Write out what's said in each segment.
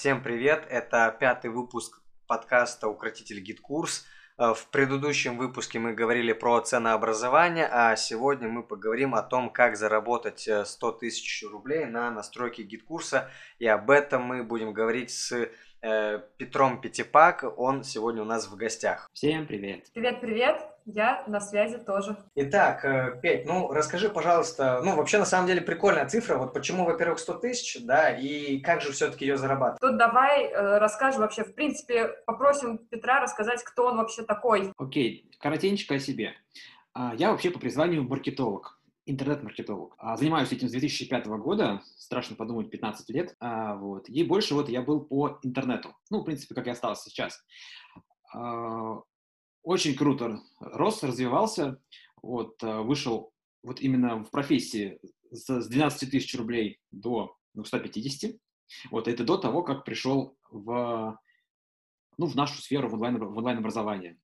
Всем привет! Это пятый выпуск подкаста «Укротитель GetCourse». Э, в предыдущем выпуске мы говорили про ценообразование, а сегодня мы поговорим о том, как заработать 100 э, тысяч рублей на настройке GetCourse а. И об этом мы будем говорить с э, Петром Пятипак. Он сегодня у нас в гостях. Всем привет! Привет-привет! Я на связи тоже. Итак, э, Петь, ну расскажи, пожалуйста, ну вообще на самом деле прикольная цифра, вот почему, во-первых, 100 тысяч, да, и как же все-таки ее зарабатывать? Тут давай э, расскажем вообще, в принципе, попросим Петра рассказать, кто он вообще такой. Окей, коротенько о себе. А, я вообще по призванию маркетолог интернет-маркетолог. А, занимаюсь этим с 2005 года, страшно подумать, 15 лет. А, вот. И больше вот я был по интернету. Ну, в принципе, как и остался сейчас очень круто рос, развивался, вот, э, вышел вот именно в профессии с 12 тысяч рублей до 250. Вот это до того, как пришел в, ну, в нашу сферу, в, онлайн, в онлайн-образование.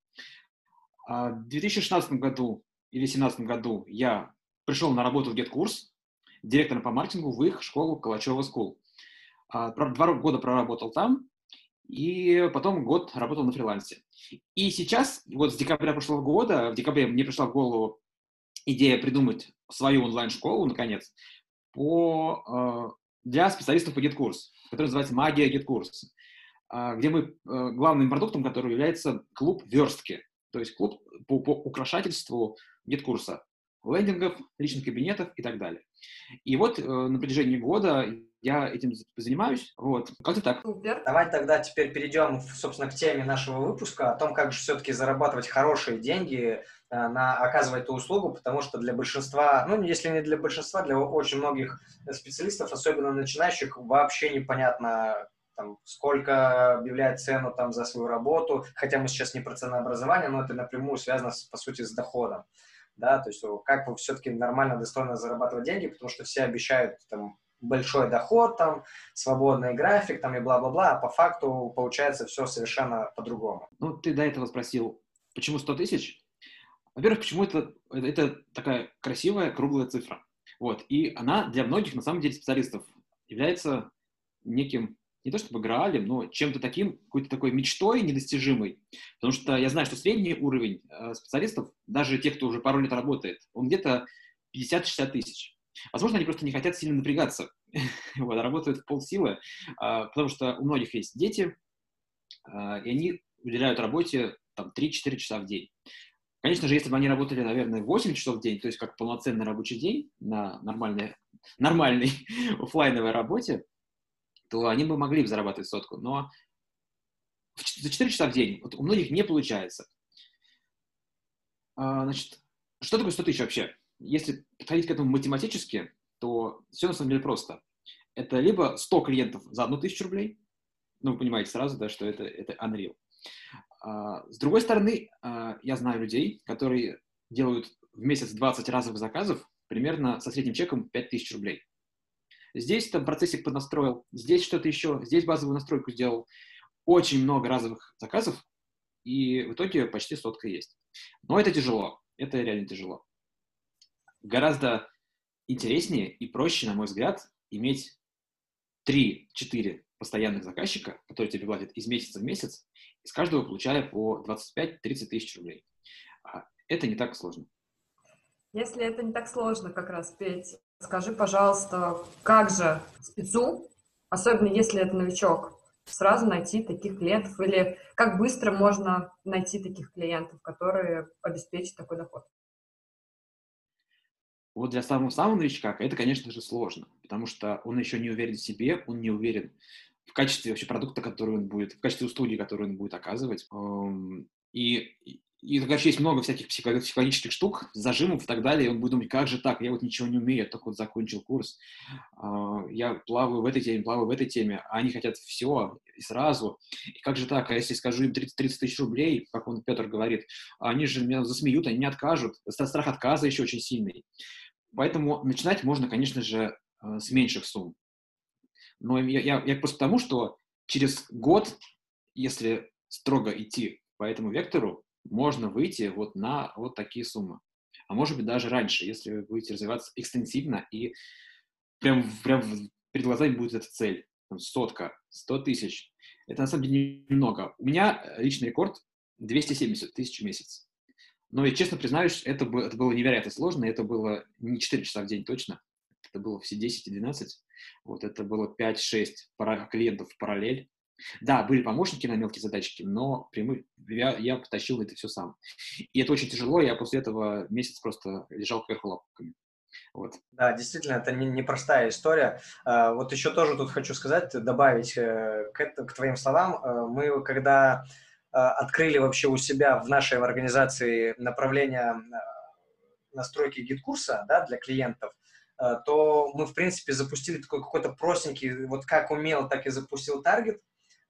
А в 2016 году или 2017 году я пришел на работу в GetCourse, директором по маркетингу в их школу Калачева School. А, два года проработал там, и потом год работал на фрилансе. И сейчас, вот с декабря прошлого года, в декабре мне пришла в голову идея придумать свою онлайн-школу, наконец, по, э, для специалистов по GetCourse, который называется «Магия GetCourse», э, где мы, э, главным продуктом который является клуб верстки, то есть клуб по, по украшательству GetCourse, лендингов, личных кабинетов и так далее. И вот на протяжении года я этим занимаюсь. Вот. Как-то так. Супер. Давай тогда теперь перейдем, собственно, к теме нашего выпуска, о том, как же все-таки зарабатывать хорошие деньги э, на оказывать эту услугу, потому что для большинства, ну, если не для большинства, для очень многих специалистов, особенно начинающих, вообще непонятно, там, сколько объявляет цену там, за свою работу, хотя мы сейчас не про ценообразование, но это напрямую связано, с, по сути, с доходом. Да, то есть как вы все-таки нормально, достойно зарабатывать деньги, потому что все обещают там большой доход, там, свободный график, там, и бла-бла-бла, а по факту получается все совершенно по-другому. Ну, ты до этого спросил, почему 100 тысяч? Во-первых, почему это, это, такая красивая круглая цифра. Вот, и она для многих, на самом деле, специалистов является неким, не то чтобы граалем, но чем-то таким, какой-то такой мечтой недостижимой. Потому что я знаю, что средний уровень э, специалистов, даже тех, кто уже пару лет работает, он где-то 50-60 тысяч. Возможно, они просто не хотят сильно напрягаться, вот, работают в полсилы, а, потому что у многих есть дети, а, и они уделяют работе там 3-4 часа в день. Конечно же, если бы они работали, наверное, 8 часов в день, то есть как полноценный рабочий день на нормальной, нормальной офлайновой работе, то они бы могли бы зарабатывать сотку. Но за 4 часа в день вот у многих не получается. А, значит, что такое 100 тысяч вообще? Если подходить к этому математически, то все на самом деле просто. Это либо 100 клиентов за одну тысячу рублей, ну, вы понимаете сразу, да, что это, это Unreal. А, с другой стороны, а, я знаю людей, которые делают в месяц 20 разовых заказов примерно со средним чеком 5000 рублей. Здесь там процессик поднастроил, здесь что-то еще, здесь базовую настройку сделал. Очень много разовых заказов, и в итоге почти сотка есть. Но это тяжело, это реально тяжело гораздо интереснее и проще, на мой взгляд, иметь 3-4 постоянных заказчика, которые тебе платят из месяца в месяц, из каждого получая по 25-30 тысяч рублей. А это не так сложно. Если это не так сложно как раз, Петь, скажи, пожалуйста, как же спецу, особенно если это новичок, сразу найти таких клиентов или как быстро можно найти таких клиентов, которые обеспечат такой доход? Вот для самого-самого новичка это, конечно же, сложно, потому что он еще не уверен в себе, он не уверен в качестве вообще продукта, который он будет, в качестве услуги, которую он будет оказывать. И, и, конечно, есть много всяких психологических штук, зажимов и так далее, и он будет думать, как же так, я вот ничего не умею, я только вот закончил курс, а, я плаваю в этой теме, плаваю в этой теме, а они хотят все и сразу, и как же так, а если скажу им 30, 30 тысяч рублей, как он, Петр говорит, они же меня засмеют, они не откажут, страх отказа еще очень сильный. Поэтому начинать можно, конечно же, э, с меньших сумм. Но я, я, я просто потому, что через год, если строго идти по этому вектору, можно выйти вот на вот такие суммы. А может быть даже раньше, если вы будете развиваться экстенсивно и прям, прям перед глазами будет эта цель. там, сотка, 100 тысяч. Это на самом деле немного. У меня личный рекорд 270 тысяч в месяц. Но я честно признаюсь, это, это было невероятно сложно, это было не 4 часа в день точно, это было все 10 и 12, вот это было 5-6 клиентов в параллель. Да, были помощники на мелкие задачки, но прямые, я, я потащил это все сам. И это очень тяжело, я после этого месяц просто лежал кверху лапками. Вот. Да, действительно, это непростая не, не история. А, вот еще тоже тут хочу сказать, добавить э, к, к твоим словам. Э, мы, когда э, открыли вообще у себя в нашей организации направление настройки GetCourse а да, для клиентов, то мы, в принципе, запустили такой какой-то простенький, вот как умел, так и запустил таргет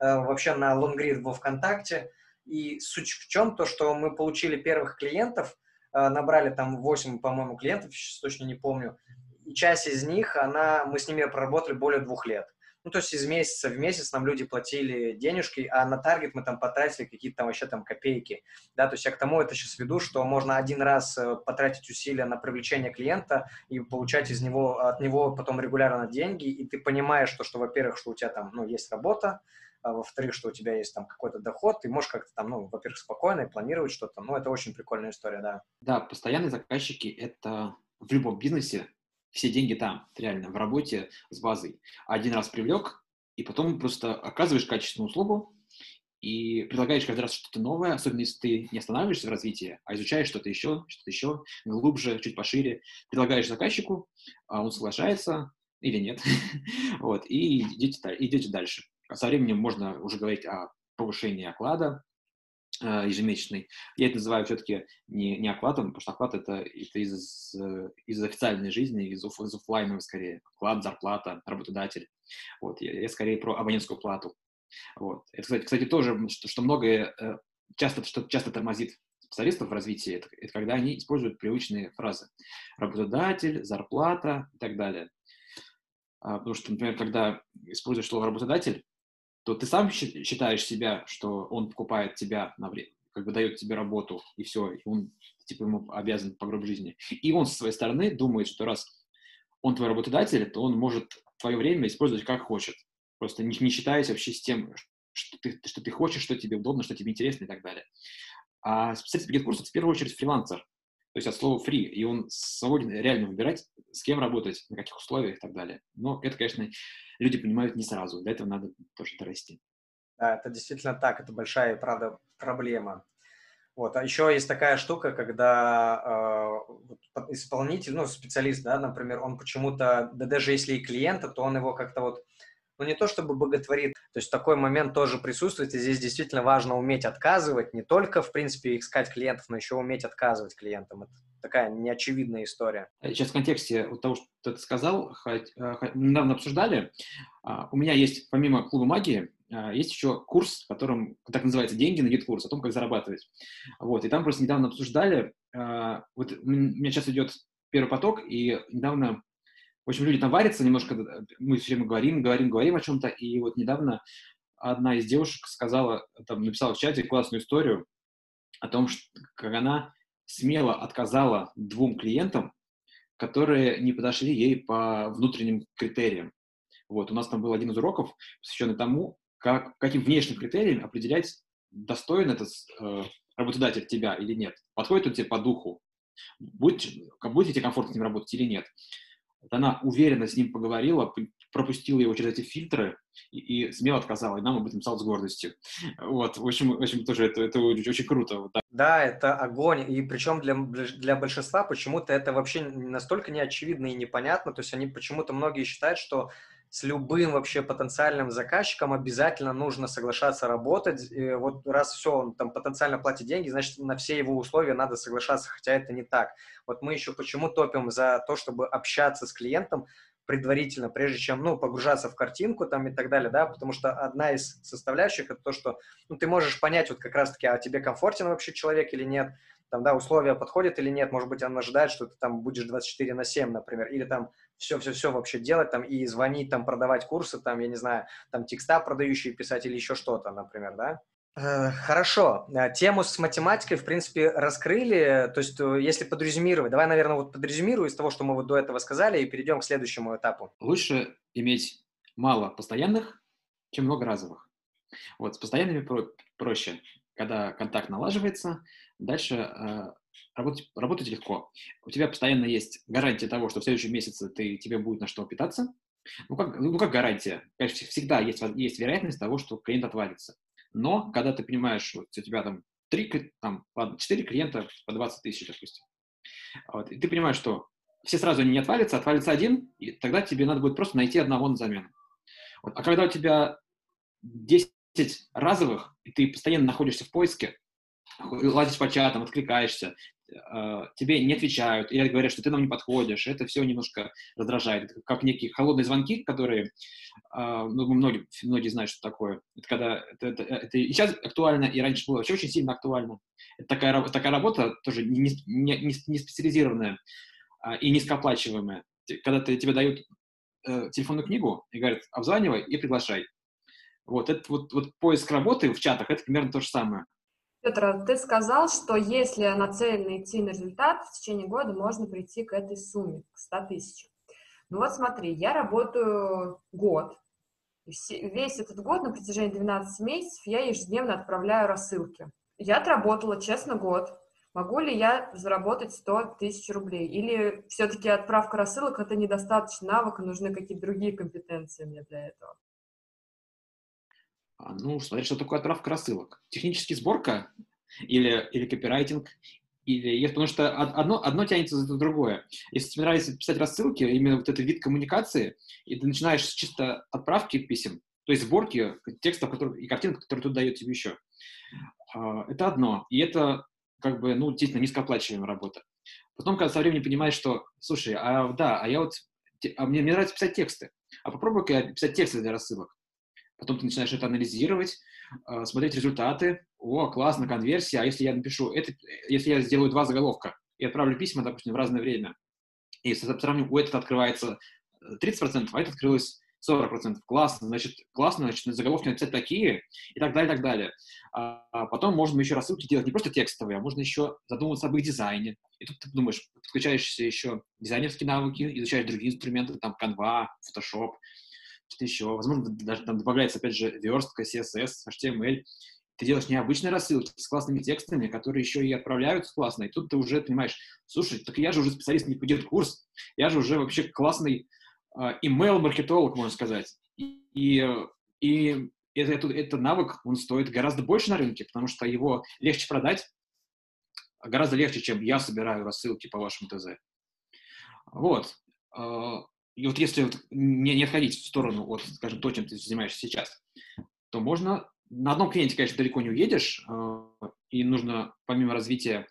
вообще на лонгрид во ВКонтакте. И суть в чем? То, что мы получили первых клиентов, Э, набрали там 8, по-моему, клиентов, сейчас точно не помню, и часть из них, она, мы с ними проработали более двух лет. Ну, то есть из месяца в месяц нам люди платили денежки, а на таргет мы там потратили какие-то там вообще там копейки. Да, то есть я к тому это сейчас веду, что можно один раз э, потратить усилия на привлечение клиента и получать из него, от него потом регулярно деньги, и ты понимаешь, что, что во-первых, что у тебя там, ну, есть работа, а во-вторых, что у тебя есть там какой-то доход, ты можешь как-то там, ну, во-первых, спокойно и планировать что-то, ну, это очень прикольная история, да. Да, постоянные заказчики – это в любом бизнесе все деньги там, реально, в работе с базой. Один раз привлек, и потом просто оказываешь качественную услугу, и предлагаешь каждый раз что-то новое, особенно если ты не останавливаешься в развитии, а изучаешь что-то еще, что-то еще, глубже, чуть пошире, предлагаешь заказчику, а он соглашается или нет, вот, и идете, идете дальше. Со временем можно уже говорить о повышении оклада э, ежемесячный. Я это называю все-таки не, не окладом, потому что оклад это, это из, из официальной жизни, из, оф, из офлайновой скорее. Оклад, зарплата, работодатель. Вот, я, я скорее про абонентскую плату. Вот. Это, кстати, кстати тоже, что, что многое э, часто, что часто тормозит специалистов в развитии, это, это когда они используют привычные фразы. Работодатель, зарплата и так далее. А, потому что, например, когда используешь слово работодатель, то ты сам считаешь себя, что он покупает тебя на время, как бы дает тебе работу, и все, и он типа ему обязан по гроб жизни. И он со своей стороны думает, что раз он твой работодатель, то он может твое время использовать как хочет. Просто не, не считаясь вообще с тем, что ты, что ты хочешь, что тебе удобно, что тебе интересно и так далее. А специалист по курсу в первую очередь фрилансер, то есть от слова free, и он свободен реально выбирать, с кем работать, на каких условиях и так далее. Но это, конечно, люди понимают не сразу. Для этого надо тоже дорасти. Да, это действительно так, это большая, правда, проблема. Вот. А еще есть такая штука, когда э, исполнитель, ну, специалист, да, например, он почему-то, да даже если и клиента, то он его как-то вот ну, не то чтобы боготворит, то есть такой момент тоже присутствует, и здесь действительно важно уметь отказывать, не только, в принципе, искать клиентов, но еще уметь отказывать клиентам. Это такая неочевидная история. Сейчас в контексте того, что ты сказал, хоть, э, хоть, недавно обсуждали, а, у меня есть, помимо клуба магии, а, есть еще курс, которым так называется «Деньги на GetCourse», о том, как зарабатывать. Вот, и там просто недавно обсуждали, а, вот у меня сейчас идет первый поток, и недавно в общем, люди там варятся немножко, мы все время говорим, говорим, говорим о чем-то, и вот недавно одна из девушек сказала, там, написала в чате классную историю о том, что, как она смело отказала двум клиентам, которые не подошли ей по внутренним критериям. Вот, у нас там был один из уроков, посвященный тому, как, каким внешним критериям определять, достоин этот э, работодатель тебя или нет, подходит он тебе по духу, будет, будет тебе комфортно с ним работать или нет. Вот она уверенно с ним поговорила, пропустила его через эти фильтры и, и смело отказала, и нам об этом писал с гордостью. Вот, в общем, в общем тоже это, это очень, круто. Да. да, это огонь, и причем для, для большинства почему-то это вообще настолько неочевидно и непонятно, то есть они почему-то многие считают, что с любым вообще потенциальным заказчиком обязательно нужно соглашаться работать. И вот раз все, он там потенциально платит деньги, значит, на все его условия надо соглашаться, хотя это не так. Вот мы еще почему топим за то, чтобы общаться с клиентом предварительно, прежде чем, ну, погружаться в картинку там и так далее, да, потому что одна из составляющих это то, что, ну, ты можешь понять вот как раз-таки, а тебе комфортен вообще человек или нет, там, да, условия подходят или нет, может быть, он ожидает, что ты там будешь 24 на 7, например, или там все-все-все вообще делать, там, и звонить, там, продавать курсы, там, я не знаю, там, текста продающие писать или еще что-то, например, да. Э, хорошо. Э, тему с математикой, в принципе, раскрыли. То есть, э, если подрезюмировать, давай, наверное, вот подрезюмирую из того, что мы вот до этого сказали, и перейдем к следующему этапу. Лучше иметь мало постоянных, чем много разовых. Вот, с постоянными про- проще. Когда контакт налаживается, дальше э, работать, работать легко. У тебя постоянно есть гарантия того, что в следующем месяце ты, тебе будет на что питаться. Ну как, ну, как гарантия? Конечно, всегда есть, есть вероятность того, что клиент отвалится. Но когда ты понимаешь, вот у тебя там, 3, там 4 клиента по 20 тысяч, допустим, вот, и ты понимаешь, что все сразу не отвалятся, отвалится один, и тогда тебе надо будет просто найти одного на замену. Вот. А когда у тебя 10 разовых, и ты постоянно находишься в поиске, лазишь по чатам, откликаешься, э, тебе не отвечают, или говорят, что ты нам не подходишь, это все немножко раздражает. Как некие холодные звонки, которые, э, ну, многие, многие знают, что такое. Это когда, это, это, это и сейчас актуально, и раньше было вообще очень сильно актуально. Это такая, такая работа, тоже не, не, не специализированная а, и низкооплачиваемая. Когда ты, тебе дают э, телефонную книгу и говорят, обзванивай и приглашай. Вот, это вот, вот поиск работы в чатах, это примерно то же самое. Петр, ты сказал, что если нацеленно идти на результат, в течение года можно прийти к этой сумме, к 100 тысячам. Ну вот смотри, я работаю год, весь этот год, на протяжении 12 месяцев, я ежедневно отправляю рассылки. Я отработала, честно, год. Могу ли я заработать 100 тысяч рублей? Или все-таки отправка рассылок – это недостаточно навыка, нужны какие-то другие компетенции мне для этого? А, ну, смотри, что такое отправка рассылок. Технический сборка или, или копирайтинг, или, потому что одно, одно тянется за другое. Если тебе нравится писать рассылки, именно вот этот вид коммуникации, и ты начинаешь с чисто отправки писем, то есть сборки текстов и картинок, которые тут дает тебе еще. А, это одно. И это как бы, ну, действительно, низкооплачиваемая работа. Потом, когда со временем понимаешь, что, слушай, а да, а я вот, а мне, мне нравится писать тексты, а попробуй-ка я писать тексты для рассылок. Потом ты начинаешь это анализировать, а, смотреть результаты. О, классно, конверсия. А если я напишу, это, если я сделаю два заголовка и отправлю письма, допустим, в разное время, и сравним, у этого открывается 30%, а это открылось 40%. Классно, значит, классно, значит, заголовки написать такие, и так далее, и так далее. А, а потом можно еще рассылки делать не просто текстовые, а можно еще задумываться об их дизайне. И тут ты думаешь, подключаешься еще дизайнерские навыки, изучаешь другие инструменты, там, Canva, Photoshop, что-то еще. Возможно, даже там добавляется, опять же, верстка, CSS, HTML. Ты делаешь необычные рассылки с классными текстами, которые еще и отправляются классно. И тут ты уже понимаешь, слушай, так я же уже специалист не пойдет курс, я же уже вообще классный email-маркетолог, можно сказать. И, и это, это, этот навык, он стоит гораздо больше на рынке, потому что его легче продать, гораздо легче, чем я собираю рассылки по вашему ТЗ. Вот. И вот если вот не, не отходить в сторону от, скажем, то, чем ты занимаешься сейчас, то можно... На одном клиенте, конечно, далеко не уедешь, а, и нужно, помимо развития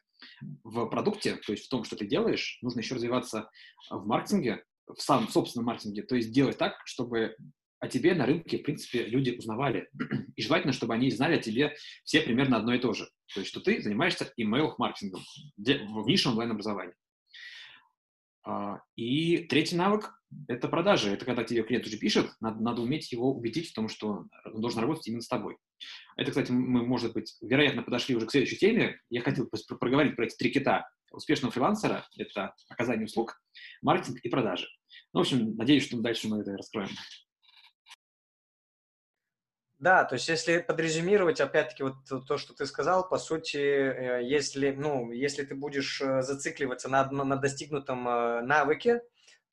в продукте, то есть в том, что ты делаешь, нужно еще развиваться в маркетинге, в самом собственном маркетинге, то есть делать так, чтобы о тебе на рынке, в принципе, люди узнавали. И желательно, чтобы они знали о тебе все примерно одно и то же. То есть, что ты занимаешься email-маркетингом в нише онлайн-образования. А, и третий навык – это продажи. Это когда тебе клиент уже пишет, надо, надо уметь его убедить в том, что он должен работать именно с тобой. Это, кстати, мы, может быть, вероятно, подошли уже к следующей теме. Я хотел проговорить про эти три кита успешного фрилансера – это оказание услуг, маркетинг и продажи. Ну, в общем, надеюсь, что дальше мы это раскроем. Да, то есть если подрезюмировать, опять-таки, вот то, что ты сказал, по сути, э, если, ну, если ты будешь э, зацикливаться на, на достигнутом э, навыке,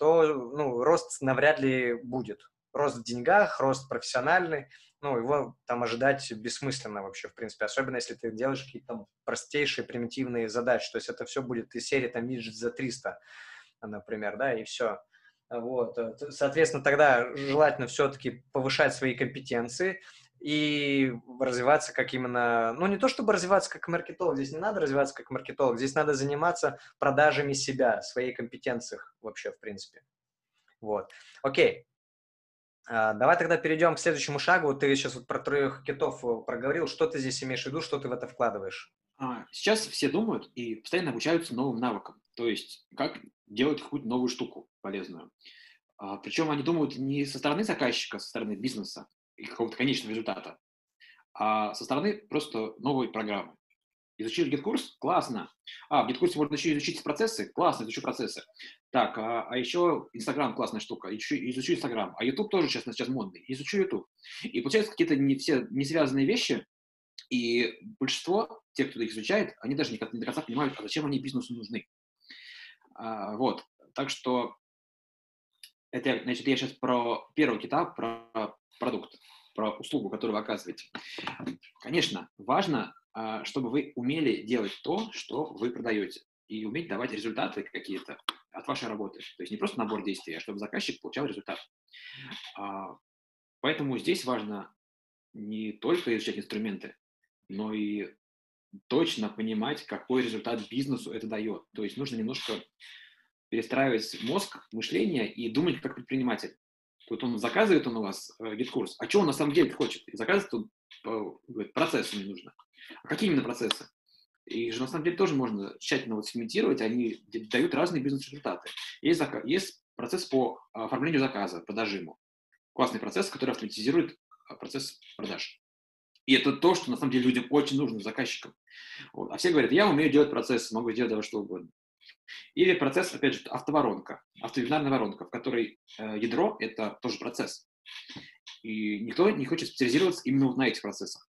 то ну, рост навряд ли будет. Рост в деньгах, рост профессиональный, ну, его там ожидать бессмысленно вообще, в принципе, особенно если ты делаешь какие-то там простейшие, примитивные задачи, то есть это все будет из серии там виджет за 300, например, да, и все. Вот. Соответственно, тогда желательно все-таки повышать свои компетенции и развиваться как именно, ну не то чтобы развиваться как маркетолог, здесь не надо развиваться как маркетолог, здесь надо заниматься продажами себя, своей компетенциях вообще в принципе. Вот. Окей. А, давай тогда перейдем к следующему шагу. Ты сейчас вот про трех китов э, проговорил. Что ты здесь имеешь в виду, что ты в это вкладываешь? А, сейчас все думают и постоянно обучаются новым навыкам. То есть, как делать какую-то новую штуку полезную. А, причем они думают не со стороны заказчика, со стороны бизнеса и какого-то конечного результата, а со стороны просто новой программы. Изучили GetCourse? Классно. А, в GetCourse е можно еще изучить процессы? Классно, изучу процессы. Так, а, а еще Инстаграм классная штука. Изучу, изучу Инстаграм. А Ютуб тоже сейчас, сейчас модный. Изучу Ютуб. И получается какие-то не все не связанные вещи, и большинство, тех, кто их изучает, они даже не до конца понимают, а зачем они бизнесу нужны. А, вот. Так что это, значит, я сейчас про первый кита, про продукт, про услугу, которую вы оказываете. Конечно, важно, а, чтобы вы умели делать то, что вы продаете, и уметь давать результаты какие-то от вашей работы. То есть не просто набор действий, а чтобы заказчик получал результат. А, поэтому здесь важно не только изучать инструменты, но и точно понимать, какой результат бизнесу это дает. То есть нужно немножко перестраивать мозг, мышление и думать как предприниматель. Тут он заказывает он у вас э, GetCourse, а что он на самом деле хочет? И заказывает он, говорит, процессы мне нужно. А какие именно процессы? И же на самом деле тоже можно тщательно вот сегментировать, они дают разные бизнес-результаты. Есть, заказ, есть процесс по оформлению заказа, по дожиму. Классный процесс, который автоматизирует э, процесс продаж. И это то, что на самом деле людям очень нужно, заказчикам. Вот. А все говорят, я умею делать процессы, могу сделать давай что угодно. Или процесс, опять же, автоворонка, автовинарная воронка, в которой э, ядро – это тоже процесс. И никто не хочет специализироваться именно вот на этих процессах.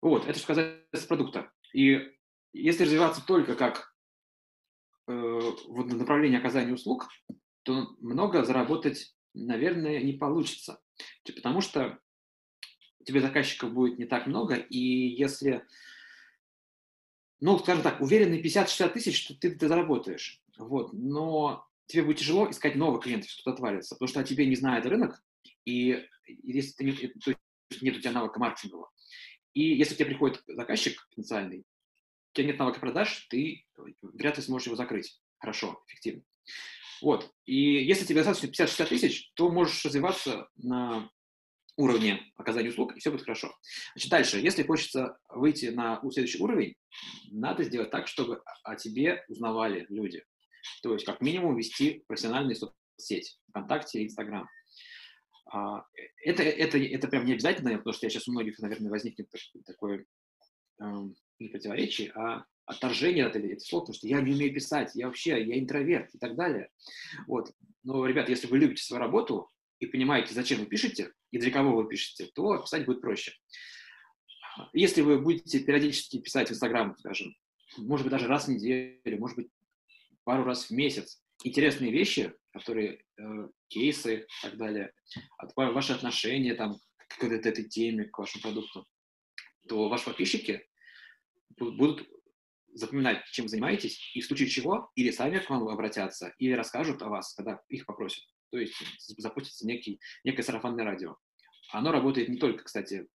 Вот, это что касается продукта. И если развиваться только как э, в направлении оказания услуг, то много заработать, наверное, не получится. Потому что тебе заказчиков будет не так много, и если, ну, скажем так, уверенный 50-60 тысяч, что ты, ты заработаешь, вот, но тебе будет тяжело искать новых клиентов, что-то отвалится, потому что о тебе не знает рынок, и если ты не, то есть нет у тебя навыка маркетингового, и если к тебе приходит заказчик потенциальный, у тебя нет навыка продаж, ты вряд ли сможешь его закрыть хорошо, эффективно. Вот. И если тебе достаточно 50-60 тысяч, то можешь развиваться на уровне оказания услуг, и все будет хорошо. Значит, дальше, если хочется выйти на следующий уровень, надо сделать так, чтобы о тебе узнавали люди. То есть, как минимум, вести профессиональные соцсети, ВКонтакте, Инстаграм. А, это, это, это прям не обязательно, потому что я сейчас у многих, наверное, возникнет такое эм, не противоречие, а отторжение от этих слов, потому что я не умею писать, я вообще, я интроверт и так далее. Вот. Но, ребят, если вы любите свою работу, и понимаете, зачем вы пишете и для кого вы пишете, то писать будет проще. Если вы будете периодически писать в Инстаграм, скажем, может быть, даже раз в неделю, может быть, пару раз в месяц, интересные вещи, которые, э, кейсы и так далее, от, ваши отношения там, к этой теме, к вашему продукту, то ваши подписчики будут запоминать, чем занимаетесь, и в случае чего или сами к вам обратятся, или расскажут о вас, когда их попросят то есть запустится некий, некое сарафанное радио. Оно работает не только, кстати,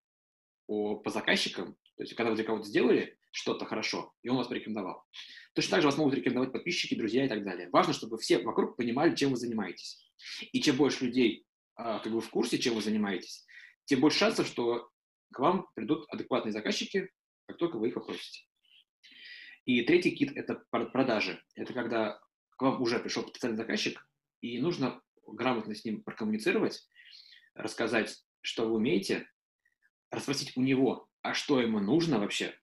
по, по заказчикам, то есть когда вы для кого-то сделали что-то хорошо, и он вас порекомендовал. Точно так же вас могут рекомендовать подписчики, друзья и так далее. Важно, чтобы все вокруг понимали, чем вы занимаетесь. И чем больше людей а, как бы в курсе, чем вы занимаетесь, тем больше шансов, что к вам придут адекватные заказчики, как только вы их попросите. И третий кит – это продажи. Это когда к вам уже пришел потенциальный заказчик, и нужно грамотно с ним прокоммуницировать, рассказать, что вы умеете, расспросить у него, а что ему нужно вообще,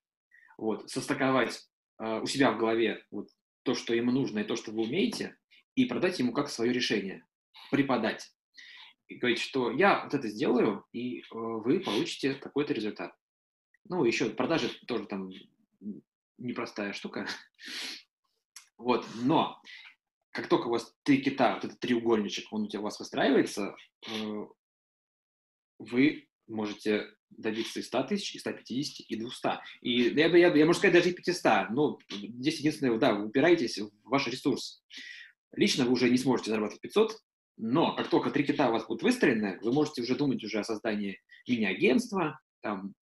вот, состыковать э, у себя в голове вот, то, что ему нужно и то, что вы умеете, и продать ему как свое решение, преподать. И говорить, что я вот это сделаю, и э, вы получите какой-то результат. Ну, еще продажи тоже там непростая штука. Вот, но как только у вас три кита, вот этот треугольничек, он у тебя у вас выстраивается, э, вы можете добиться и 100 тысяч, и 150, и 200. И я, я, я могу сказать даже и 500, но здесь единственное, да, вы упираетесь в ваш ресурс. Лично вы уже не сможете зарабатывать 500, но как только три кита у вас будут выстроены, вы можете уже думать уже о создании мини-агентства, там,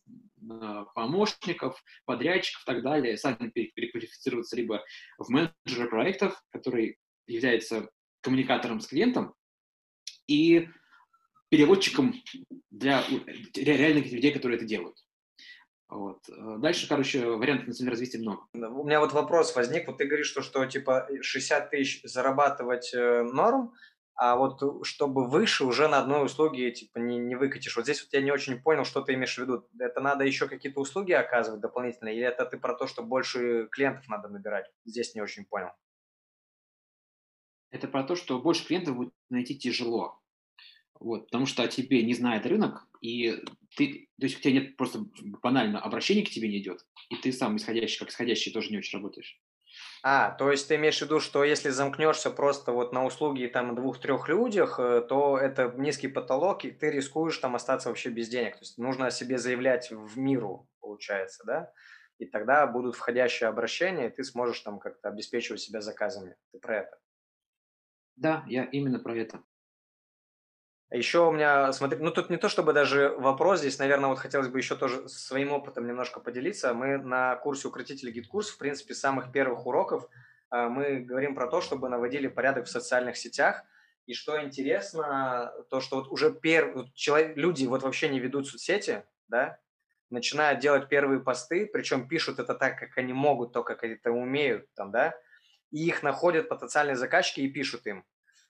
помощников, подрядчиков и так далее, сами переквалифицироваться либо в менеджера проектов, который является коммуникатором с клиентом и переводчиком для реальных людей, которые это делают. Вот. Дальше, короче, вариантов на развития много. У меня вот вопрос возник. Вот ты говоришь, что, что типа 60 тысяч зарабатывать э, норм, а вот э, чтобы выше уже на одной услуге типа не, не выкатишь. Вот здесь вот я не очень понял, что ты имеешь в виду. Это надо еще какие-то услуги оказывать дополнительные, или это ты про то, что больше клиентов надо набирать? Здесь не очень понял. Это про то, что больше клиентов будет найти тяжело. Вот, потому что о тебе не знает рынок, и ты, то есть у тебя нет просто банально обращения к тебе не идет, и ты сам исходящий, как исходящий, тоже не очень работаешь. А, то есть ты имеешь в виду, что если замкнешься просто вот на услуги там двух-трех людях, э, то это низкий потолок, и ты рискуешь там остаться вообще без денег. То есть нужно о себе заявлять в миру, получается, да? И тогда будут входящие обращения, и ты сможешь там как-то обеспечивать себя заказами. Ты про это? Да, я именно про это. Еще у меня, смотри, ну тут не то чтобы даже вопрос, здесь, наверное, вот хотелось бы еще тоже своим опытом немножко поделиться. Мы на курсе укротителя GetCourse, в принципе, самых первых уроков э, мы говорим про то, чтобы наводили порядок в социальных сетях. И что интересно, то, что вот уже пер... люди вот вообще не ведут соцсети, да, начинают делать первые посты, причем пишут это так, как они могут, то, как это умеют, там, да, и их находят потенциальные заказчики и пишут им.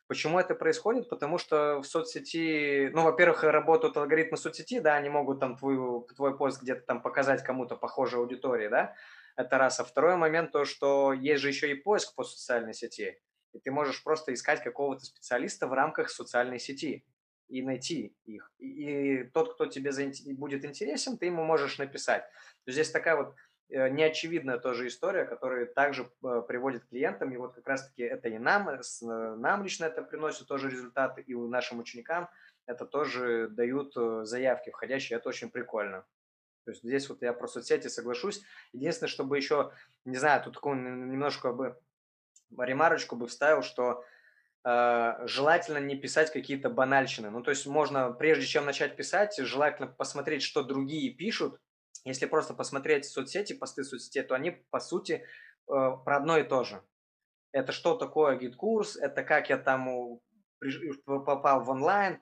Почему это происходит? Потому что в соцсети, ну, во-первых, работают алгоритмы соцсети, да, они могут там твой, твой пост где-то там показать кому-то похожей аудитории, да, это раз. А второй момент то, что есть же еще и поиск по социальной сети, и ты можешь просто искать какого-то специалиста в рамках социальной сети и найти их. И, и тот, кто тебе будет интересен, ты ему можешь написать. Здесь такая вот неочевидная тоже история, которая также э, приводит клиентам, и вот как раз-таки это и нам, э, нам лично это приносит тоже результаты, и нашим ученикам это тоже дают заявки входящие, это очень прикольно. То есть здесь вот я про соцсети соглашусь. Единственное, чтобы еще, не знаю, тут такую немножко бы ремарочку бы вставил, что э, желательно не писать какие-то банальщины. Ну, то есть можно, прежде чем начать писать, желательно посмотреть, что другие пишут, если просто посмотреть соцсети, посты соцсети, то они, по сути, э, про одно и то же. Это что такое GetCourse, это как я там попал в онлайн.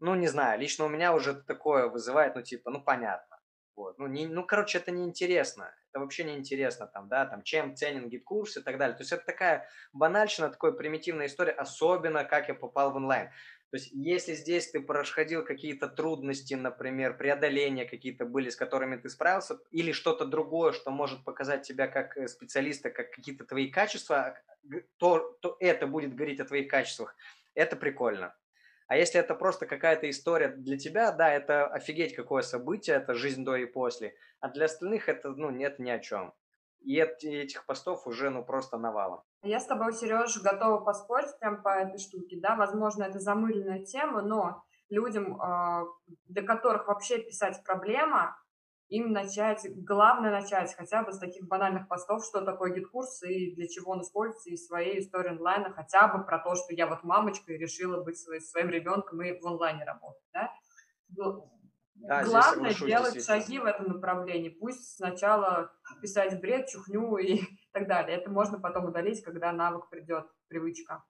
Ну, не знаю, лично у меня уже такое вызывает, ну, типа, ну, понятно. Вот. Ну, не, ну, короче, это неинтересно. Это вообще неинтересно, там, да, там, чем ценен GetCourse и так далее. То есть это такая банальщина, такая примитивная история, особенно как я попал в онлайн. То есть, если здесь ты проходил какие-то трудности, например, преодоления какие-то были, с которыми ты справился, или что-то другое, что может показать тебя как э, специалиста, как какие-то твои качества, то, то это будет говорить о твоих качествах. Это прикольно. А если это просто какая-то история для тебя, да, это офигеть какое событие, это жизнь до и после. А для остальных это, ну, нет ни о чем. И этих постов уже, ну, просто навалом. Я с тобой, Сереж, готова поспорить прям по этой штуке, да, возможно, это замыленная тема, но людям, э, для которых вообще писать проблема, им начать, главное начать хотя бы с таких банальных постов, что такое GetCourse и для чего он используется, и своей истории онлайна, хотя бы про то, что я вот мамочка и решила быть своим, своим ребенком и в онлайне работать, да. Да, Главное делать шаги в этом направлении. Пусть сначала писать бред, чухню и так далее. Это можно потом удалить, когда навык придет, привычка.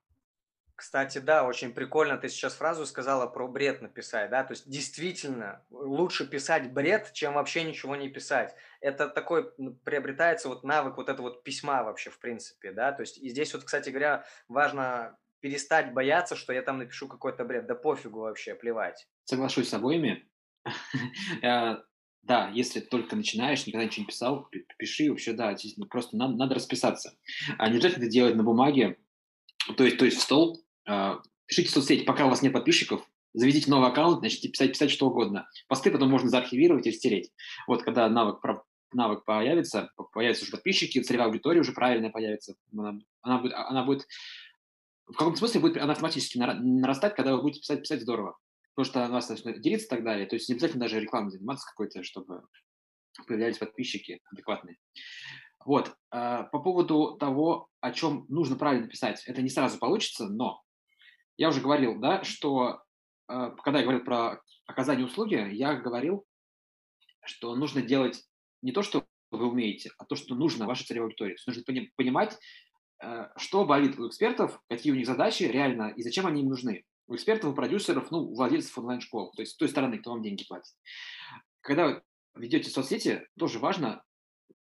Кстати, да, очень прикольно ты сейчас фразу сказала про бред написать, да, то есть действительно лучше писать бред, чем вообще ничего не писать. Это такой приобретается вот навык вот этого вот письма вообще в принципе, да, то есть и здесь вот, кстати говоря, важно перестать бояться, что я там напишу какой-то бред, да пофигу вообще, плевать. Соглашусь с обоими, Э, да, если только начинаешь, никогда ничего не писал, пиши вообще, да, просто надо, надо расписаться. А не обязательно это делать на бумаге, то есть, то есть в стол, э, пишите в соцсети, пока у вас нет подписчиков, заведите новый аккаунт, начните писать, писать что угодно. Посты потом можно заархивировать и стереть. Вот когда навык, навык появится, появятся уже подписчики, целевая аудитория уже правильная появится, она, она, будет, она будет в каком-то смысле будет она автоматически нарастать, когда вы будете писать, писать здорово потому что у нас начнет делиться и так далее. То есть не обязательно даже рекламой заниматься какой-то, чтобы появлялись подписчики адекватные. Вот. А, по поводу того, о чем нужно правильно писать, это не сразу получится, но я уже говорил, да, что а, когда я говорил про оказание услуги, я говорил, что нужно делать не то, что вы умеете, а то, что нужно вашей целевой аудитории. Нужно понимать, а, что болит у экспертов, какие у них задачи реально и зачем они им нужны у экспертов, у продюсеров, ну, у владельцев онлайн-школ, то есть с той стороны, кто вам деньги платит. Когда вы ведете соцсети, тоже важно,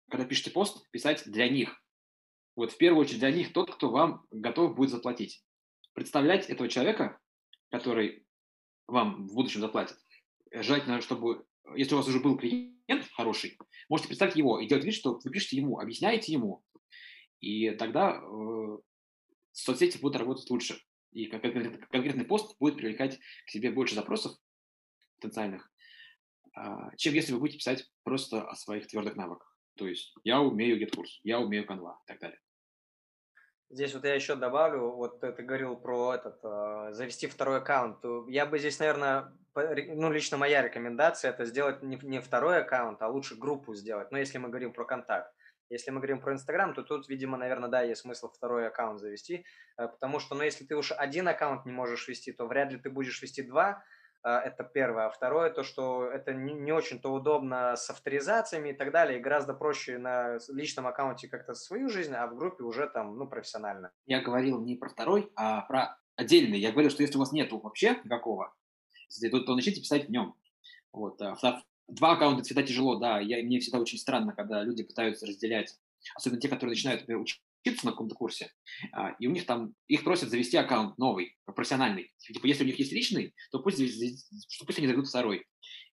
когда пишете пост, писать для них. Вот в первую очередь для них тот, кто вам готов будет заплатить. представлять этого человека, который вам в будущем заплатит. Желательно, чтобы, если у вас уже был клиент хороший, можете представить его и делать вид, что вы пишете ему, объясняете ему, и тогда э, соцсети будут работать лучше. И конкретный пост будет привлекать к себе больше запросов потенциальных, а, чем если вы будете писать просто о своих твердых навыках. То есть я умею GetCourse, я умею Canva и так далее. Здесь вот я еще добавлю, вот ты, говорил про этот, э, завести второй аккаунт. Я бы здесь, наверное, ну, лично моя рекомендация, это сделать не, не второй аккаунт, а лучше группу сделать, ну, если мы говорим про контакт. Если мы говорим про Инстаграм, то тут, видимо, наверное, да, есть смысл второй аккаунт завести, э, потому что, ну, если ты уж один аккаунт не можешь вести, то вряд ли ты будешь вести два, а, это первое. А второе, то, что это не, очень-то удобно с авторизациями и так далее, и гораздо проще на личном аккаунте как-то свою жизнь, а в группе уже там, ну, профессионально. Я говорил не про второй, а про отдельный. Я говорил, что если у вас нету вообще никакого, то, начните писать в нем. Вот. Два аккаунта всегда тяжело, да. Я, мне всегда очень странно, когда люди пытаются разделять, особенно те, которые начинают, например, учиться на каком-то курсе, а, и у них там, их просят завести аккаунт новый, профессиональный. Типа, если у них есть личный, то пусть, что пусть они заведут второй.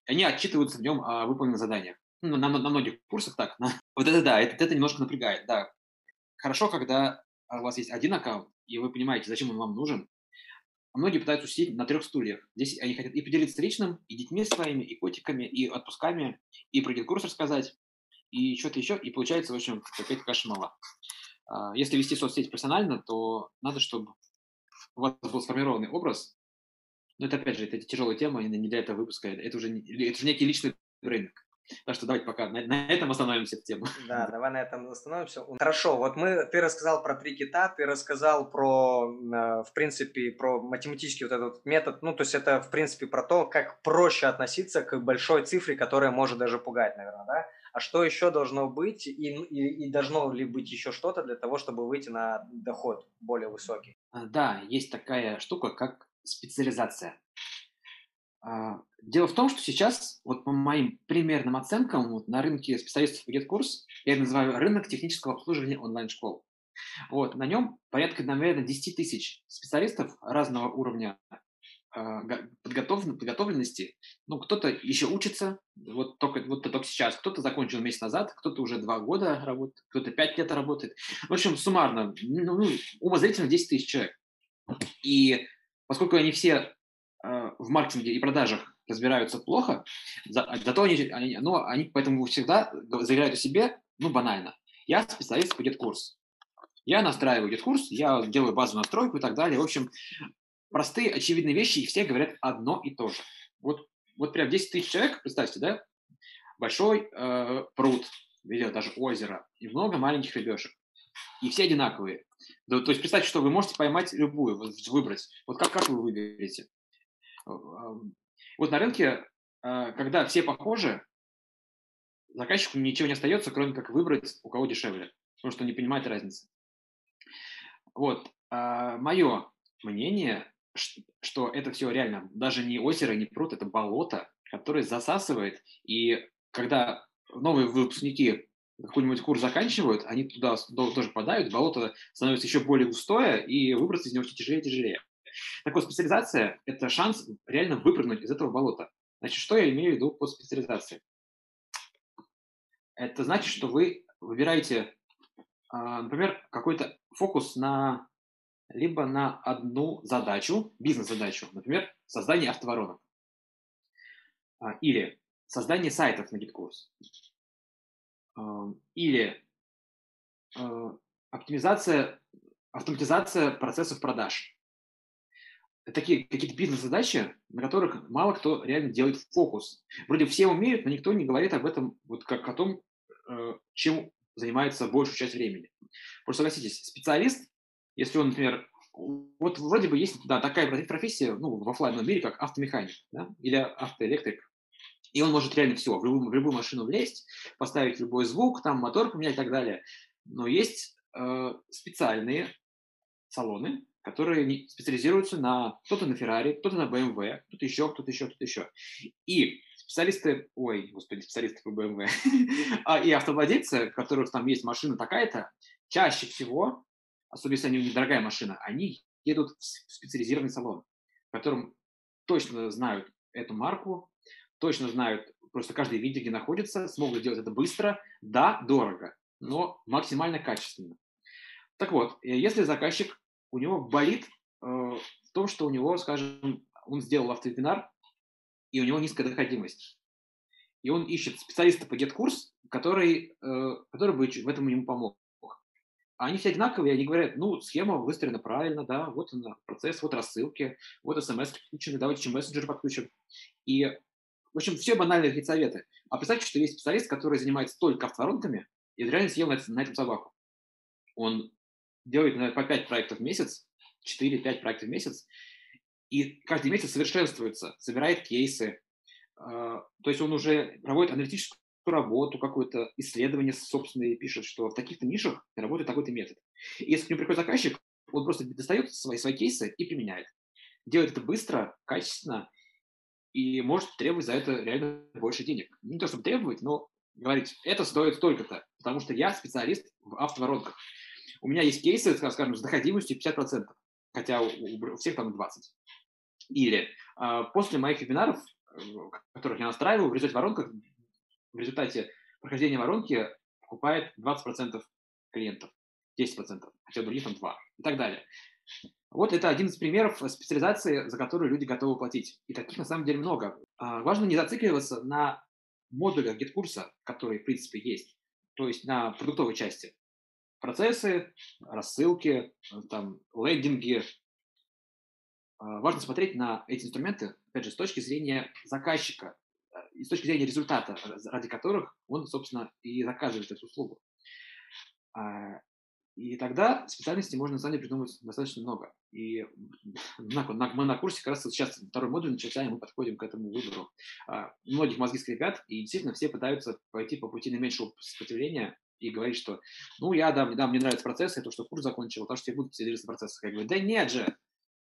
Они отчитываются в нем о выполненных заданиях. Ну, на, на, на многих курсах так. На... Вот это да, это, это немножко напрягает, да. Хорошо, когда у вас есть один аккаунт, и вы понимаете, зачем он вам нужен. Многие пытаются сидеть на трех стульях. Здесь они хотят и поделиться личным, и детьми своими, и котиками, и отпусками, и про курс рассказать, и что-то еще, и получается, в общем, какая-то каша мала. А, если вести соцсеть персонально, то надо, чтобы у вас был сформированный образ. Но это, опять же, это тяжелая тема, и не для этого выпуска. Это уже, это уже некий личный брендинг. Так что давайте пока на, на этом остановимся в тему. Да, давай на этом остановимся. Хорошо, вот мы, ты рассказал про три кита, ты рассказал про, э, в принципе, про математический вот этот метод, ну, то есть это, в принципе, про то, как проще относиться к большой цифре, которая может даже пугать, наверное, да? А что еще должно быть и, и, и должно ли быть еще что-то для того, чтобы выйти на доход более высокий? А, да, есть такая штука, как специализация. Дело в том, что сейчас, вот по моим примерным оценкам, вот на рынке специалистов по GetCourse, я называю рынок технического обслуживания онлайн-школ. Вот, на нем порядка, наверное, 10 тысяч специалистов разного уровня а, подготовлен, подготовленности. Ну, кто-то еще учится, вот только, вот только сейчас, кто-то закончил месяц назад, кто-то уже два года работает, кто-то пять лет работает. В общем, суммарно, ну, ну умозрительно 10 тысяч человек. И поскольку они все э, в маркетинге и продажах разбираются плохо, за, зато они, они, ну, они поэтому всегда заявляют о себе, ну, банально. Я специалист по GetCourse. Я настраиваю GetCourse, я делаю базовую настройку и так далее. В общем, простые, очевидные вещи, и все говорят одно и то же. Вот, вот прям 10 тысяч человек, представьте, да, большой э, пруд, или даже озеро, и много маленьких рыбешек. И все одинаковые. Да, то есть представьте, что вы можете поймать любую, выбрать. Вот как, как вы выберете? Вот на рынке, э, когда все похожи, заказчику ничего не остается, кроме как выбрать, у кого дешевле, потому что он не понимает разницы. Вот. Э, Мое мнение что это все реально даже не озеро, не пруд, это болото, которое засасывает. И когда новые выпускники какой-нибудь курс заканчивают, они туда тоже попадают, болото становится еще более густое, и выбраться из него все тяжелее и тяжелее. Так вот, специализация – это шанс реально выпрыгнуть из этого болота. Значит, что я имею в виду под специализацией? Это значит, что вы выбираете, а, например, какой-то фокус на либо на одну задачу, бизнес-задачу, например, создание автоворонок, а, или создание сайтов на GitKurs, а, или оптимизация, автоматизация процессов продаж. Такие какие-то бизнес-задачи, на которых мало кто реально делает фокус. Вроде все умеют, но никто не говорит об этом, вот как о том, чем занимается большую часть времени. Просто согласитесь, специалист если он, например, вот вроде бы есть да, такая профессия ну, в офлайнном мире, как автомеханик да, или автоэлектрик, и он может реально все, в любую, в любую машину влезть, поставить любой звук, там мотор поменять и так далее. Но есть э, специальные салоны, которые специализируются на кто-то на Ferrari, кто-то на BMW, кто-то еще, кто-то еще, кто-то еще. И специалисты, ой, господи, специалисты по BMW, а и автовладельцы, у которых там есть машина такая-то, чаще всего особенно если они, у них дорогая машина, они едут в специализированный салон, в котором точно знают эту марку, точно знают просто каждый видео, где находится, смогут сделать это быстро, да, дорого, но максимально качественно. Так вот, э, если заказчик, у него болит э, в том, что у него, скажем, он сделал автовебинар, и у него низкая доходимость, и он ищет специалиста по GetCourse, который, э, который бы в этом ему помог. А они все одинаковые, они говорят, ну, схема выстроена правильно, да, вот она, процесс, вот рассылки, вот смс подключены, давайте еще мессенджер подключим. И, в общем, все банальные какие советы. А представьте, что есть специалист, который занимается только автоворонками, и реально съел на, на этом собаку. Он делает, наверное, по 5 проектов в месяц, 4-5 проектов в месяц, и каждый месяц совершенствуется, собирает кейсы. А, то есть он уже проводит аналитическую работу, какое-то исследование собственное пишет, что в таких-то нишах работает такой-то метод. И если к нему приходит заказчик, он просто достает свои, свои кейсы и применяет. Делает это быстро, качественно, и может требовать за это реально больше денег. Не то, чтобы требовать, но говорить, это стоит столько-то, потому что я специалист в автоворонках. У меня есть кейсы, скажем, с доходимостью 50%, хотя у, всех там 20%. Или э, после моих вебинаров, э, которых я настраиваю, в результате воронках в результате прохождения воронки покупает 20% клиентов, 10%, хотя у других там 2% и так далее. Вот это один из примеров специализации, за которую люди готовы платить. И таких на самом деле много. А, важно не зацикливаться на модулях GetCourse'а, которые, в принципе, есть, то есть на продуктовой части. Процессы, рассылки, там, лендинги. А, важно смотреть на эти инструменты, опять же, с точки зрения заказчика, и с точки зрения результата, ради которых он, собственно, и заказывает эту услугу. А, и тогда специальностей можно на самом деле придумать достаточно много. И мы на курсе как раз сейчас второй модуль начался, и мы подходим к этому выбору. А, многих многих ребят и действительно все пытаются пойти по пути наименьшего сопротивления и говорить, что ну я, да, да мне нравится процесс, я то, что курс закончил, то, что я буду специализироваться в процессах. Я говорю, да нет же,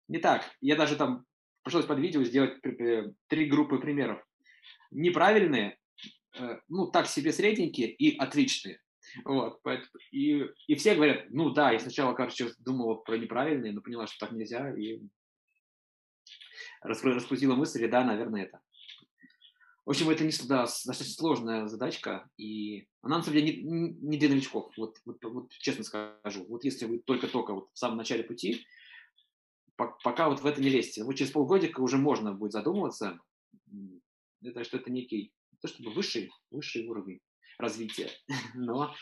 не так. Я даже там пришлось под видео сделать три группы примеров неправильные, э, ну, так себе средненькие и отличные. Вот, и, и все говорят, ну да, я сначала, короче, думала про неправильные, но поняла, что так нельзя, и раскрутила мысль, и да, наверное, это. В общем, это не да, достаточно сложная задачка, и она, на самом деле, не, не для новичков, вот, вот, вот честно скажу. Вот если вы только-только вот в самом начале пути, пока вот в это не лезьте. Вот через полгодика уже можно будет задумываться, это что это некий, то чтобы высший, высший уровень развития, но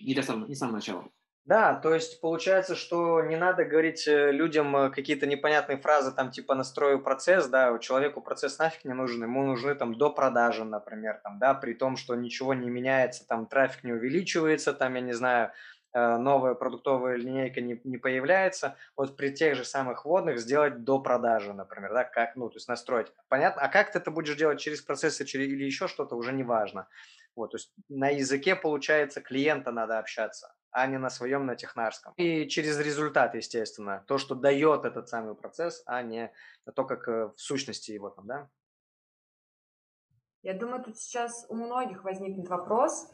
не для самого, не самого начала. Да, то есть получается, что не надо говорить э, людям э, какие-то непонятные фразы, там типа настрою процесс, да, человеку процесс нафиг не нужен, ему нужны там до продажи, например, там, да, при том, что ничего не меняется, там трафик не увеличивается, там, я не знаю, Э, новая продуктовая линейка не, не появляется, вот при тех же самых вводных сделать до продажи, например, да, как, ну, то есть настроить. Понятно? А как ты это будешь делать через процессы через, или еще что-то, уже не важно. Вот, то есть на языке, получается, клиента надо общаться, а не на своем, на технарском. И через результат, естественно, то, что дает этот самый процесс, а не то, как э, в сущности его там, да. Я думаю, тут сейчас у многих возникнет вопрос,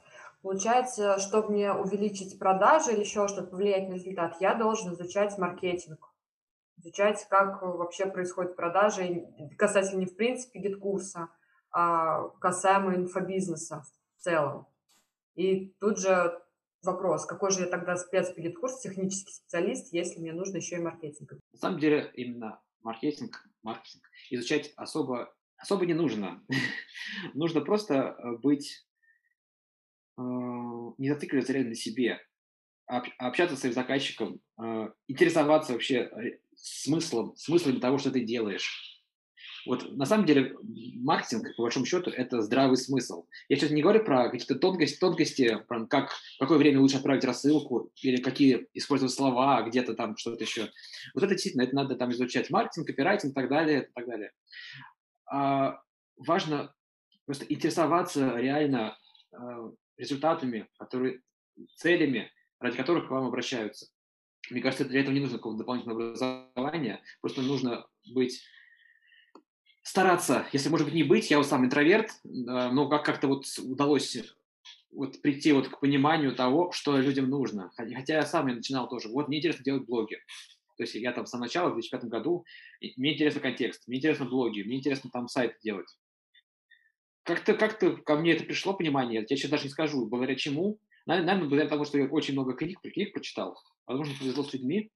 Получается, чтобы мне увеличить продажи или еще что-то повлиять на результат, я должен изучать маркетинг, изучать, как вообще происходят продажи, касательно не в принципе GetCourse'а, а касаемо инфобизнеса в целом. И тут же вопрос, какой же я тогда спец по GetCourse'у, технический специалист, если мне нужно еще и маркетинг? На самом деле именно маркетинг, маркетинг изучать особо, особо не нужно. нужно просто э, быть Э, не зацикливаться реально на себе, а общаться с своим заказчиком, э, интересоваться вообще смыслом, смыслом того, что ты делаешь. Вот на самом деле маркетинг, по большому счету, это здравый смысл. Я сейчас не говорю про какие-то тонкости, тонкости про как, в какое время лучше отправить рассылку, или какие использовать слова, где-то там что-то еще. Вот это действительно, это надо там изучать маркетинг, копирайтинг и так далее, и так далее. А важно просто интересоваться реально а, результатами, которые, целями, ради которых к вам обращаются. Мне кажется, для этого не нужно какого-то дополнительного образования, просто нужно быть стараться, если, может быть, не быть, я вот сам интроверт, но как- как-то вот удалось вот прийти вот к пониманию того, что людям нужно. Хотя я сам я начинал тоже. Вот мне интересно делать блоги. То есть я там с начала, в 2005 году, мне интересен контекст, мне интересно блоги, мне интересно там сайт делать. Как-то как ко мне это пришло понимание, я сейчас даже не скажу, благодаря чему. Наверное, благодаря тому, что я очень много книг, книг прочитал. Возможно, повезло с людьми,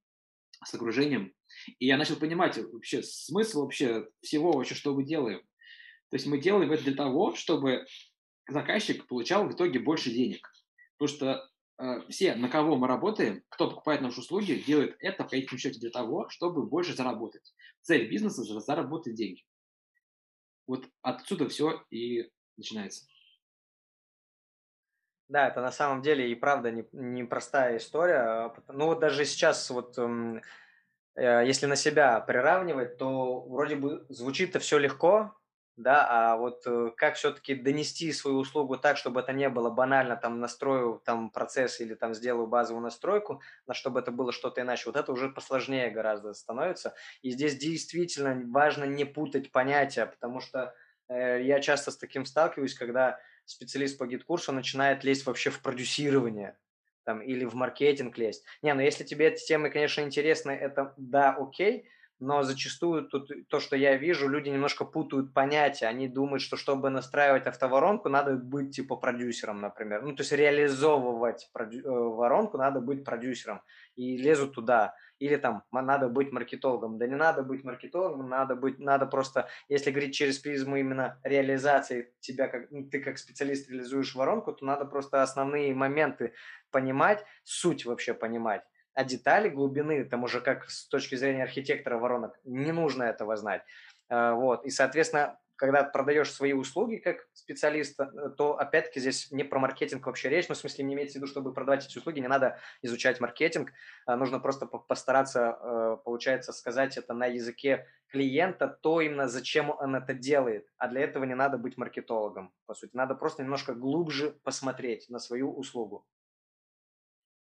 с окружением. И я начал понимать вообще смысл вообще всего, вообще, что мы делаем. То есть мы делаем это для того, чтобы заказчик получал в итоге больше денег. Потому что э, все, на кого мы работаем, кто покупает наши услуги, делает это в конечном счете для того, чтобы больше заработать. Цель бизнеса – заработать деньги. Вот отсюда все и начинается. Да, это на самом деле и правда непростая не, история. А, ну вот даже сейчас вот эм, э, если на себя приравнивать, то вроде бы звучит-то все легко, да, а вот э, как все-таки донести свою услугу так, чтобы это не было банально, там, настрою там процесс или там сделаю базовую настройку, на чтобы это было что-то иначе, вот это уже посложнее гораздо становится. И здесь действительно важно не путать понятия, потому что э, я часто с таким сталкиваюсь, когда специалист по GetCourse'у начинает лезть вообще в продюсирование там, или в маркетинг лезть. Не, ну если тебе эти темы, конечно, интересны, это да, окей, но зачастую тут то, что я вижу, люди немножко путают понятия. Они думают, что чтобы настраивать автоворонку, надо быть типа продюсером, например. Ну, то есть реализовывать э, воронку надо быть продюсером. И лезут туда. Или там надо быть маркетологом. Да не надо быть маркетологом, надо быть, надо просто, если говорить через призму именно реализации тебя, как ну, ты как специалист реализуешь воронку, то надо просто основные моменты понимать, суть вообще понимать а детали глубины, это уже как с точки зрения архитектора воронок, не нужно этого знать. А, вот. И, соответственно, когда продаешь свои услуги как специалист, э, то опять-таки здесь не про маркетинг вообще речь, ну, в смысле не имеется в виду, чтобы продавать эти услуги, не надо изучать маркетинг, а нужно просто постараться, э, получается, сказать это на языке клиента, то именно зачем он это делает, а для этого не надо быть маркетологом, по сути, надо просто немножко глубже посмотреть на свою услугу.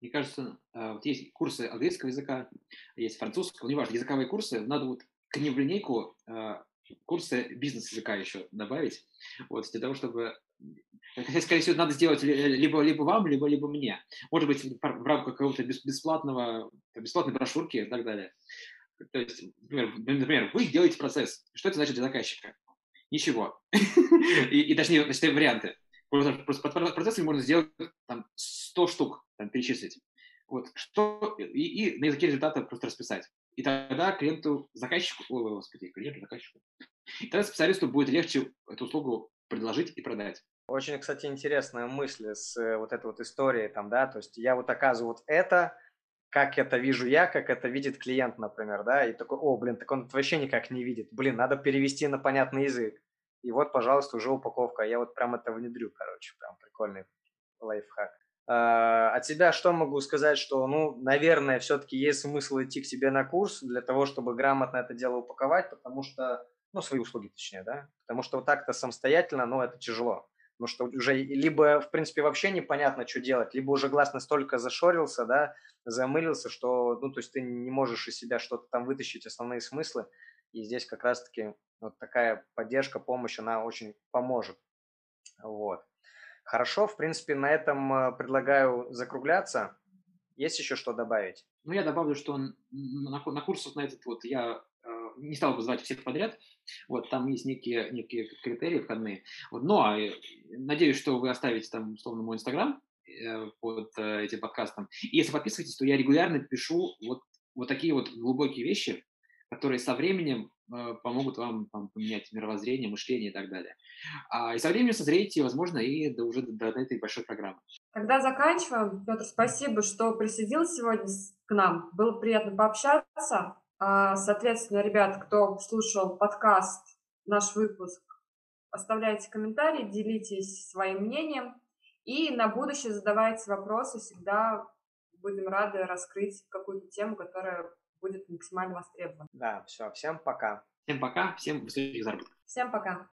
Мне кажется, а, вот есть курсы английского языка, есть французского, неважно, языковые курсы, надо вот к ним в линейку курсы бизнес-языка еще добавить, вот, для того, чтобы Хотя, скорее всего, надо сделать либо, либо вам, либо, либо мне. Может быть, в рамках какого-то бесплатного, бесплатной брошюрки и так далее. То есть, например, вы делаете процесс. Что это значит для заказчика? Ничего. и, и точнее, точнее, варианты. Просто под процессами можно сделать там, 100 штук, там, перечислить. Вот, что, и, и на языке результата просто расписать. И тогда клиенту, заказчику, ой, господи, клиенту, заказчику, и тогда специалисту будет легче эту услугу предложить и продать. Очень, кстати, интересная мысль с э, вот этой вот историей там, да, то есть я вот оказываю вот это, как это вижу я, как это видит клиент, например, да, и такой, о, блин, так он вообще никак не видит, блин, надо перевести на понятный язык. И вот, пожалуйста, уже упаковка. Я вот прям это внедрю, короче, прям прикольный лайфхак. А, от себя что могу сказать, что, ну, наверное, все-таки есть смысл идти к тебе на курс для того, чтобы грамотно это дело упаковать, потому что, ну, свои услуги точнее, да, потому что вот так-то самостоятельно, ну, это тяжело. Потому что уже либо, в принципе, вообще непонятно, что делать, либо уже глаз настолько зашорился, да, замылился, что, ну, то есть ты не можешь из себя что-то там вытащить, основные смыслы, и здесь как раз-таки вот такая поддержка, помощь, она очень поможет. Вот. Хорошо, в принципе, на этом э, предлагаю закругляться. Есть еще что добавить? Ну, я добавлю, что на, на курсах на этот вот я э, не стал бы звать всех подряд. Вот там есть некие, некие критерии входные. Вот, но э, надеюсь, что вы оставите там, условно, мой инстаграм э, под э, этим подкастом. И если подписываетесь, то я регулярно пишу вот, вот такие вот глубокие вещи, которые со временем помогут вам там, поменять мировоззрение, мышление и так далее. А, и со временем созреете, возможно, и до, уже до, до этой большой программы. Тогда заканчиваем. Петр, спасибо, что присоединился сегодня к нам. Было приятно пообщаться. А, соответственно, ребят, кто слушал подкаст, наш выпуск, оставляйте комментарии, делитесь своим мнением. И на будущее задавайте вопросы. Всегда будем рады раскрыть какую-то тему, которая будет максимально востребован. Да, все, всем пока. Всем пока, всем высоких заработков. Всем пока.